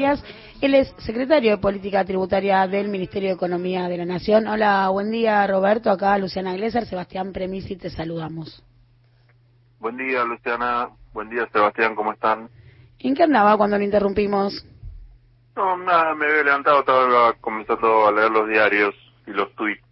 Él es secretario de Política Tributaria del Ministerio de Economía de la Nación. Hola, buen día Roberto, acá Luciana Glesser, Sebastián Premisi, te saludamos. Buen día Luciana, buen día Sebastián, ¿cómo están? ¿En qué andaba cuando lo interrumpimos? No, nada, me había levantado, estaba comenzando a leer los diarios y los tweets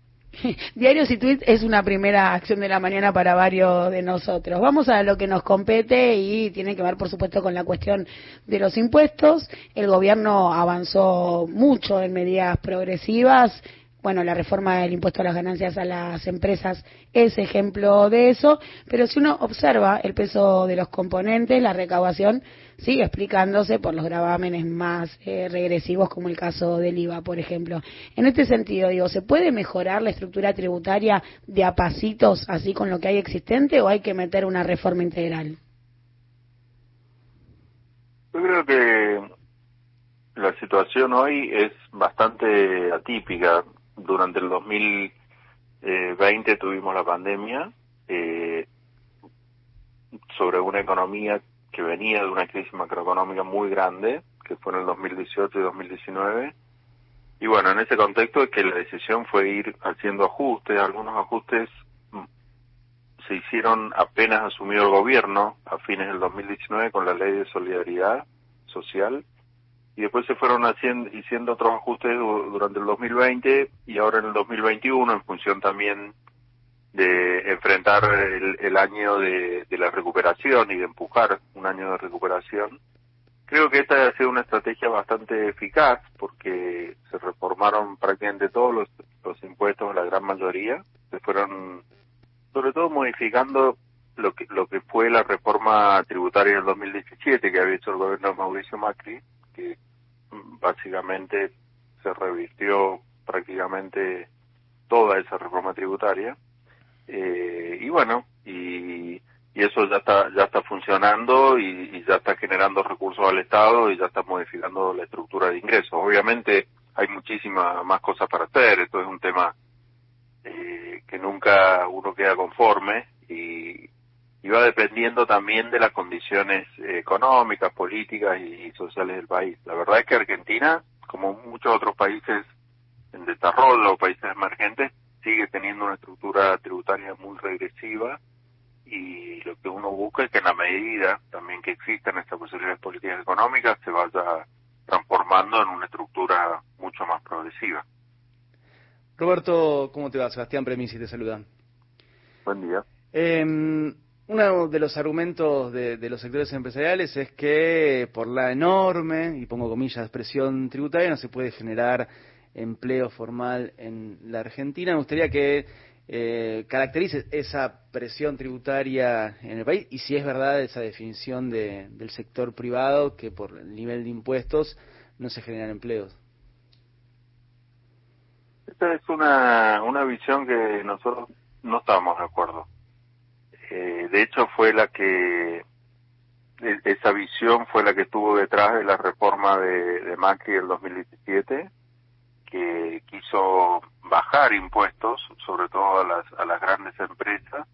Diarios y tweets es una primera acción de la mañana para varios de nosotros. Vamos a lo que nos compete y tiene que ver, por supuesto, con la cuestión de los impuestos. El gobierno avanzó mucho en medidas progresivas bueno, la reforma del impuesto a las ganancias a las empresas es ejemplo de eso, pero si uno observa el peso de los componentes, la recaudación sigue explicándose por los gravámenes más eh, regresivos, como el caso del IVA, por ejemplo. En este sentido, digo, ¿se puede mejorar la estructura tributaria de a pasitos, así con lo que hay existente, o hay que meter una reforma integral? Yo creo que la situación hoy es bastante atípica durante el 2020 tuvimos la pandemia eh, sobre una economía que venía de una crisis macroeconómica muy grande, que fue en el 2018 y 2019. Y bueno, en ese contexto es que la decisión fue ir haciendo ajustes, algunos ajustes mm, se hicieron apenas asumió el gobierno a fines del 2019 con la ley de solidaridad social y después se fueron haciendo haciendo otros ajustes durante el 2020 y ahora en el 2021 en función también de enfrentar el, año de, la recuperación y de empujar un año de recuperación. Creo que esta ha sido una estrategia bastante eficaz porque se reformaron prácticamente todos los, los impuestos, la gran mayoría, se fueron sobre todo modificando lo que, lo que fue la reforma tributaria en el 2017 que había hecho el gobierno de Mauricio Macri, que básicamente se revirtió prácticamente toda esa reforma tributaria. Eh, y bueno y, y, eso ya está ya está funcionando y, ya está generando recursos al Estado y ya está modificando la estructura de ingresos. Obviamente hay muchísimas más cosas para hacer. Esto es un tema eh, que nunca uno queda conforme y, y va dependiendo también de las condiciones económicas, políticas y, sociales del país. La verdad es que Argentina, como muchos otros países en desarrollo o países emergentes, sigue teniendo una estructura tributaria muy regresiva y lo que uno busca es que en la medida también que existan estas posibilidades políticas económicas se vaya transformando en una estructura mucho más progresiva. Roberto, ¿cómo te va? Sebastián Premisi te saluda. Buen día. Eh, uno de los argumentos de, los sectores empresariales es que por la enorme, y pongo comillas, presión tributaria no se puede generar empleo formal en la Argentina. Me gustaría que eh, caracterice esa presión tributaria en el país y si es verdad esa definición del sector privado que por el nivel de impuestos no se generan empleos. Esta es una, una visión que nosotros no estamos de acuerdo eh, de hecho fue la que e, esa visión fue la que estuvo detrás de la reforma de, de Macri del 2017 que quiso bajar impuestos sobre todo a las a las grandes empresas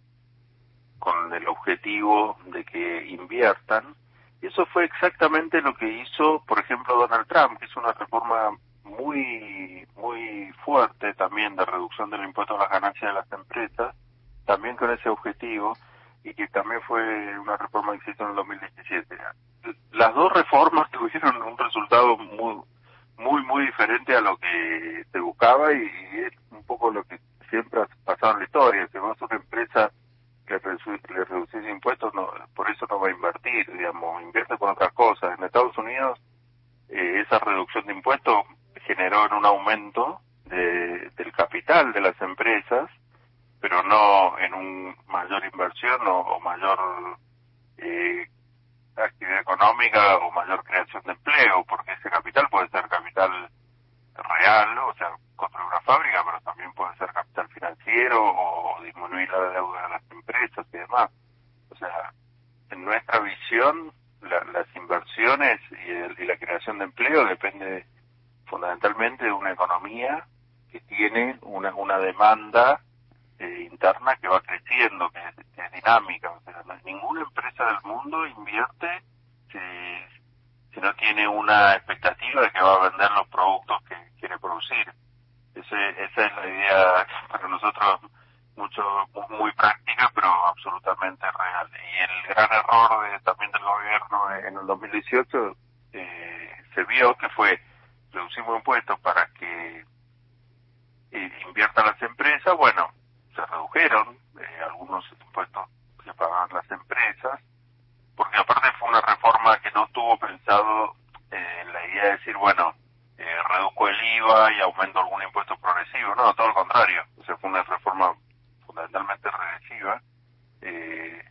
con el objetivo de que inviertan. Y eso fue exactamente lo que hizo por ejemplo Donald Trump que hizo una reforma muy muy fuerte también de reducción del impuesto a las ganancias de las empresas también con ese objetivo y que también fue una reforma que en el 2017. Las dos reformas tuvieron un resultado muy muy muy diferente a lo que se buscaba y, es un poco lo que siempre ha pasado en la historia, que vos una empresa que le reducís impuestos, no, por eso no va a invertir, digamos, invierte con otras cosas. En Estados Unidos eh, esa reducción de impuestos generó en un aumento de, del capital de las empresas pero no en un mayor inversión o, mayor eh, actividad económica o mayor creación de empleo, porque ese capital puede ser capital real, o sea, construir una fábrica, pero también puede ser capital financiero o disminuir la deuda de las empresas y demás. O sea, en nuestra visión, las inversiones y, y la creación de empleo depende fundamentalmente de una economía que tiene una, una demanda interna que va creciendo, que es, dinámica. Ninguna empresa del mundo invierte si, no tiene una expectativa de que va a vender los productos que quiere producir. Ese, esa es la idea para nosotros mucho muy práctica, pero absolutamente real. Y el gran error de, también del gobierno en el 2018 eh, se vio que fue reducimos impuestos para que eh, inviertan las empresas. Bueno, redujeron eh, algunos impuestos que pagan las empresas, porque aparte fue una reforma que no tuvo pensado eh, la idea de decir, bueno, eh, reduzco el IVA y aumento algún impuesto progresivo. No, todo lo contrario. O sea, fue una reforma fundamentalmente regresiva. Eh,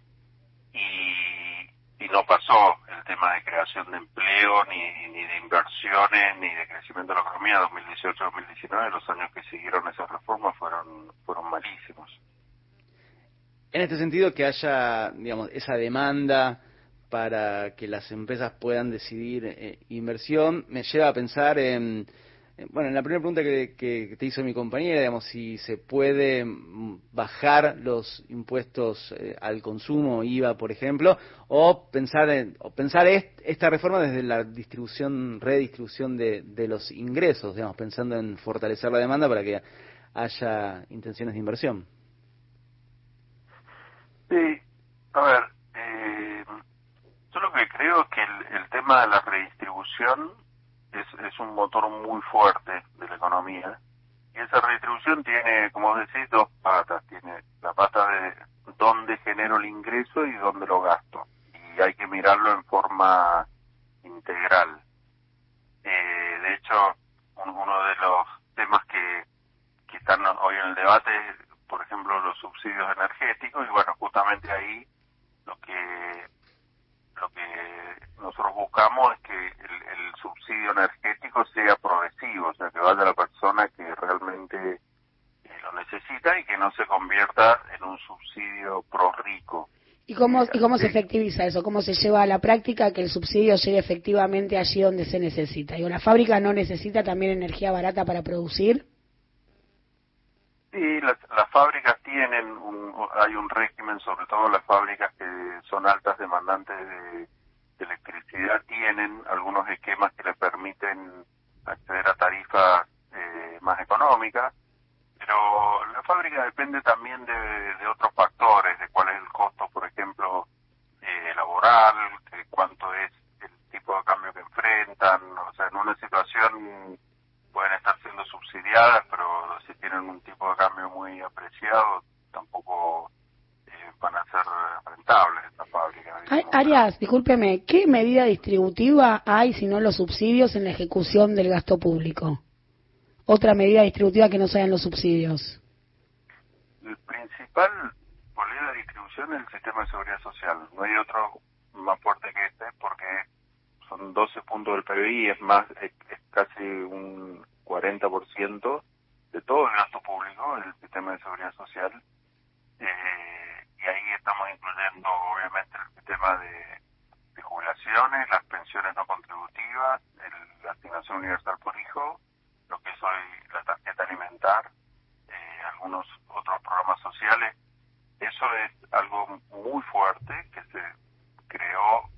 y, y no pasó el tema de creación de empleo, ni, ni de inversiones, ni de crecimiento de la economía 2018-2019. Los años que siguieron esa reforma fueron, fueron malísimos. En este sentido, que haya, digamos, esa demanda para que las empresas puedan decidir eh, inversión, me lleva a pensar en, bueno, en la primera pregunta que, que, te hizo mi compañera, digamos, si se puede mm, bajar los impuestos eh, al consumo, IVA, por ejemplo, o pensar en, o pensar est, esta reforma desde la distribución, redistribución de, de los ingresos, digamos, pensando en fortalecer la demanda para que haya intenciones de inversión. Sí, a ver, eh, yo lo que creo es que el, tema de la redistribución es, es un motor muy fuerte de la economía y esa redistribución tiene, como decís, dos patas. Tiene la pata de dónde genero el ingreso y dónde lo gasto. Y hay que mirarlo en forma integral. Eh, de hecho, un, uno de los temas que, que están hoy en el debate por ejemplo, los subsidios energéticos y bueno, justamente ahí lo que lo que nosotros buscamos es que el, el subsidio energético sea progresivo, o sea, que vaya a la persona que realmente eh, lo necesita y que no se convierta en un subsidio pro rico. ¿Y cómo, ¿Y cómo se efectiviza eso? ¿Cómo se lleva a la práctica que el subsidio llegue efectivamente allí donde se necesita? ¿Y la fábrica no necesita también energía barata para producir? Sí, las, las fábricas tienen, un, hay un régimen, sobre todo las fábricas que son altas demandantes de, de electricidad, tienen algunos esquemas que les permiten acceder a tarifas eh, más económicas, pero la fábrica depende también de, de, otros factores, de cuál es el costo, por ejemplo, eh, laboral, cuánto es el tipo de cambio que enfrentan, o sea, en una situación pueden estar siendo subsidiadas, pero si tienen un tipo de cambio muy apreciado, tampoco eh, van a ser rentables esta fábrica. Arias, discúlpeme, ¿qué medida distributiva hay si no los subsidios en la ejecución del gasto público? Otra medida distributiva que no sean los subsidios. El principal política de distribución es el sistema de seguridad social. No hay otro más fuerte que este porque son 12 puntos del PBI, es más, es, es casi un 40% de todo el gasto público, el sistema de seguridad social. Eh, y ahí estamos incluyendo, obviamente, el sistema de, de jubilaciones, las pensiones no contributivas, el, la asignación universal por hijo, lo que es hoy la tarjeta eh, algunos otros programas sociales. Eso es algo muy fuerte que se creó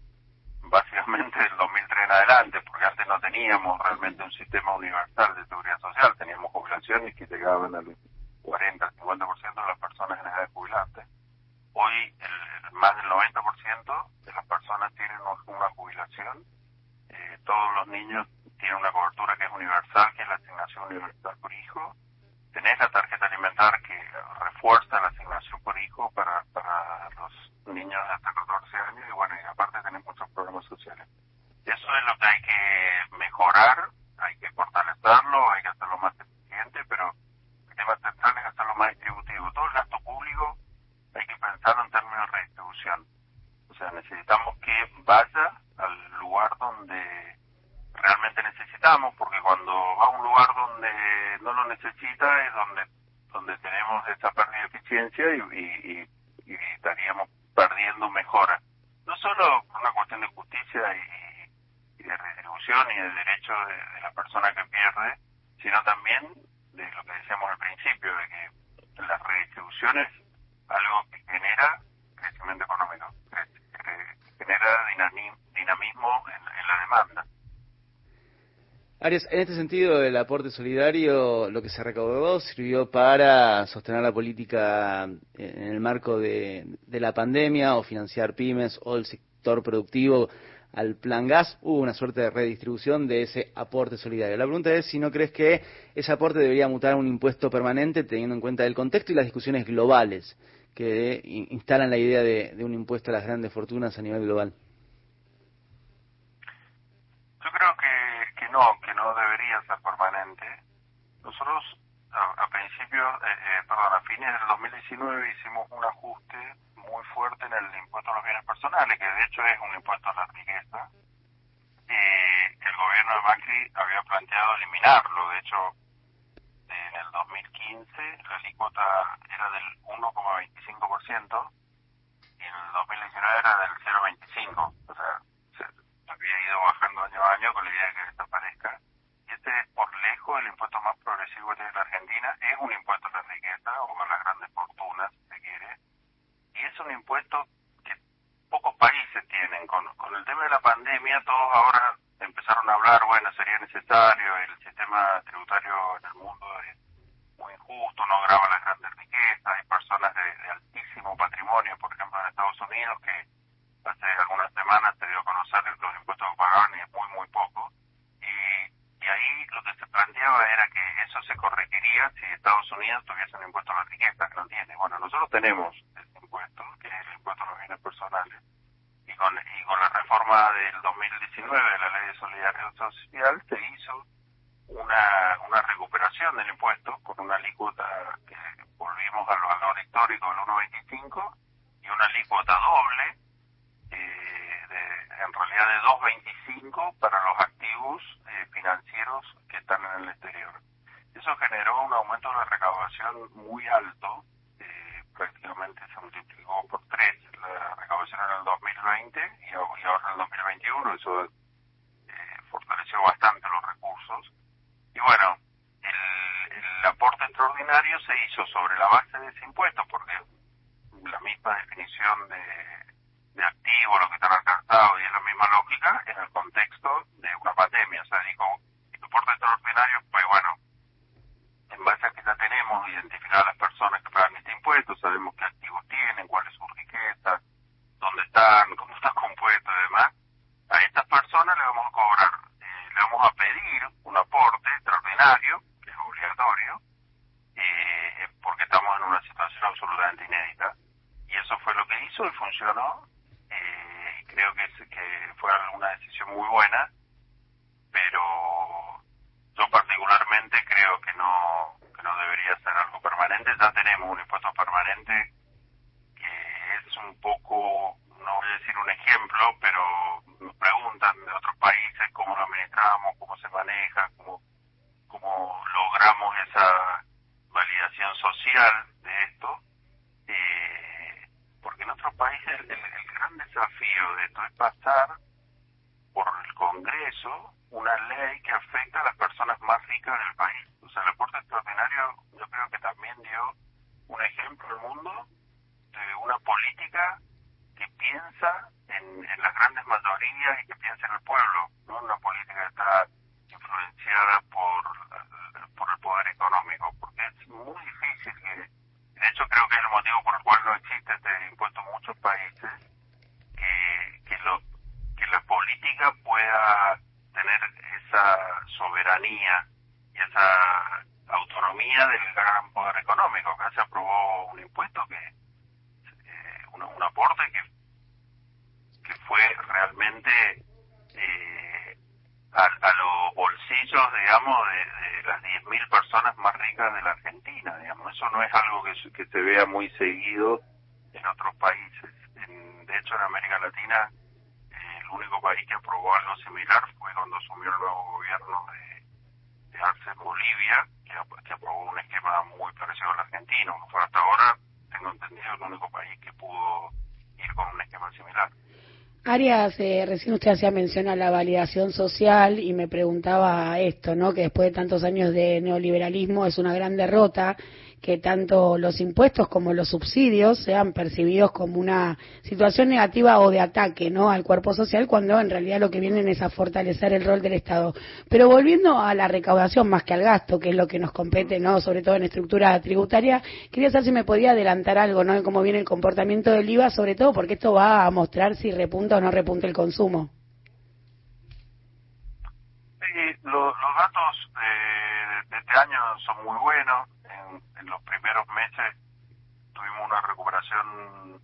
básicamente del 2003 en adelante, porque antes no teníamos realmente un sistema universal de seguridad social, teníamos jubilaciones que llegaban al 40, 50% de las personas en edad de jubilarse. Hoy el, más del 90% de las personas tienen una jubilación, eh, todos los niños tienen una cobertura que es universal, que es la asignación universal por hijo, tenés la tarjeta alimentar que refuerza la asignación por hijo para, para los niños de hasta 14 años y bueno, y aparte tenemos muchos programas sociales. Eso es lo que hay que mejorar, hay que fortalecerlo, hay que hacerlo más eficiente, pero el tema central es hacerlo más distributivo. Todo el gasto público hay que pensarlo en términos de redistribución. O sea, necesitamos que vaya al lugar donde realmente necesitamos, porque cuando va a un lugar donde no lo necesita es donde donde tenemos esa pérdida y, y, y, estaríamos perdiendo mejora. No solo por una cuestión de justicia y, de redistribución y de derecho de, la persona que pierde, sino también de lo que decíamos al principio, de que la redistribución es algo que genera crecimiento económico, que genera dinamismo en, en la demanda. Arias, en este sentido, el aporte solidario, lo que se recaudó, sirvió para sostener la política en el marco de, la pandemia o financiar pymes o el sector productivo al plan gas, hubo una suerte de redistribución de ese aporte solidario. La pregunta es si no crees que ese aporte debería mutar a un impuesto permanente teniendo en cuenta el contexto y las discusiones globales que instalan la idea de, un impuesto a las grandes fortunas a nivel global. Yo creo que, que no debería ser permanente. Nosotros a, principios, eh, eh, perdón, a fines del 2019 hicimos un ajuste muy fuerte en el impuesto a los bienes personales, que de hecho es un impuesto a la riqueza. Eh, el gobierno de Macri había planteado eliminarlo, de hecho en el 2015 la alícuota era del 1,25% y en el 2019 era del 0,25%, o sea, se había ido bajando año a año con la idea de que desaparezca. Y este es por lejos el impuesto más progresivo que tiene es un impuesto a la riqueza o a las grandes fortunas, si se quiere, y es un impuesto que pocos países tienen. Con, con el tema de la pandemia, todos ahora empezaron a hablar, bueno, sería necesario, el sistema tributario en el mundo es muy injusto, no graba las grandes riquezas, hay personas de, altísimo patrimonio, por ejemplo, en Estados Unidos, que hace algunas semanas se dio a conocer los impuestos que pagaban y es muy, muy poco. Y, y ahí lo que se planteaba era que eso se corregiría si Estados Unidos tuviese un impuesto a la riqueza, que no tiene. Bueno, nosotros tenemos que es el impuesto a los bienes personales. Y con, y con la reforma del 2019 de la Ley de Solidaridad Social se hizo una, una recuperación del impuesto con una alícuota que volvimos al valor histórico del 1,25 y una alícuota doble, eh, de, en realidad de 2,25 para los activos eh, financieros que están en el exterior. Eso generó un aumento de la muy alto prácticamente se multiplicó por tres la recaudación en el 2020 y, ahora en el 2021. Eso eh, fortaleció bastante los recursos. Y bueno, el, el aporte extraordinario se hizo sobre la base de ese impuesto, porque la misma definición de, de activo, lo que están alcanzados, y es la misma lógica en el contexto de una pandemia. O sea, digo, el aporte extraordinario, pues bueno, en base a que ya tenemos identificadas las personas que pagan este impuesto, sabemos qué activos tienen, cuál es su riqueza, dónde están, cómo están compuestos y demás, a estas personas le vamos a cobrar, eh, le vamos a pedir un aporte extraordinario, que es obligatorio, eh, porque estamos en una situación absolutamente inédita. Y eso fue lo que hizo y funcionó. Eh, creo que, que fue muy buena, pero yo particularmente creo que no, que no debería ser algo permanente. Ya tenemos un impuesto permanente que es un poco, no voy a decir un ejemplo, pero nos preguntan de otros países cómo lo administramos, cómo se maneja, cómo, cómo logramos esa validación social de esto. Eh, porque en otros países el, el gran desafío de esto es pasar por el Congreso una ley que afecta a las personas más ricas del país. O sea, el aporte extraordinario yo creo que también dio un ejemplo al mundo de una política que piensa en, en las grandes mayorías y que piensa en el pueblo, no una política que está influenciada por, por el poder económico, porque es muy difícil que, de hecho creo que es el motivo por el cual no existe este impuesto en muchos países, que, que, lo, que la política pueda tener esa soberanía y esa autonomía del gran poder económico. Acá se aprobó un impuesto que, eh, un, aporte que, que fue realmente eh, a, los bolsillos, digamos, de, de las 10.000 personas más ricas de la Argentina, digamos. Eso no es algo que, que se vea muy seguido en otros países. En, de hecho, en América Latina el único país que aprobó algo similar fue cuando asumió el nuevo gobierno de, de Arce Bolivia, que, aprobó un esquema muy parecido al argentino. Hasta ahora, tengo entendido, el único país que pudo ir con un esquema similar. Arias, eh, recién usted hacía mención a la validación social y me preguntaba esto, ¿no? Que después de tantos años de neoliberalismo es una gran derrota que tanto los impuestos como los subsidios sean percibidos como una situación negativa o de ataque ¿no? al cuerpo social cuando en realidad lo que vienen es a fortalecer el rol del Estado. Pero volviendo a la recaudación más que al gasto, que es lo que nos compete, ¿no? sobre todo en estructura tributaria, quería saber si me podía adelantar algo ¿no? de cómo viene el comportamiento del IVA, sobre todo porque esto va a mostrar si repunta o no repunta el consumo. Sí, los datos este año son muy buenos. En, los primeros meses tuvimos una recuperación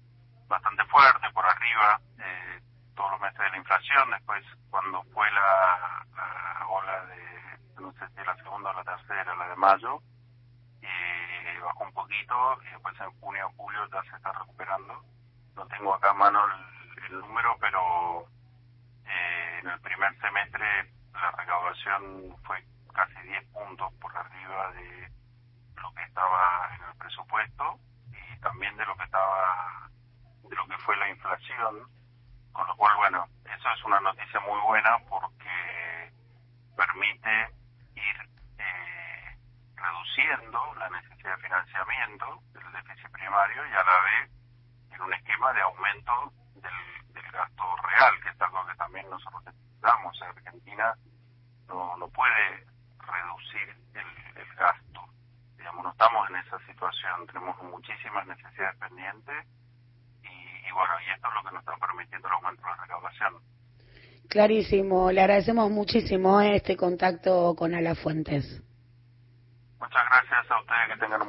bastante fuerte, por arriba, eh, todos los meses de la inflación. Después, cuando fue la, ola de, no sé si la segunda o la tercera, la de mayo, eh, bajó un poquito y después en junio o julio ya se está recuperando. No tengo acá a mano el, número, pero eh, en el primer semestre la recaudación fue casi 10 puntos por arriba de lo que estaba en el presupuesto y también de lo que estaba de lo que fue la inflación con lo cual bueno eso es una noticia muy buena porque permite ir eh, reduciendo la necesidad de financiamiento del déficit primario y a la vez en un esquema de aumento del, del gasto real que es algo que también nosotros necesitamos. Argentina no, no puede reducir el, gasto. Digamos, no estamos en esa situación, tenemos muchísimas necesidades pendientes y, bueno, y esto es lo que nos está permitiendo el aumento de la recaudación. Clarísimo, le agradecemos muchísimo este contacto con Ala Fuentes. Muchas gracias a ustedes, que tengan un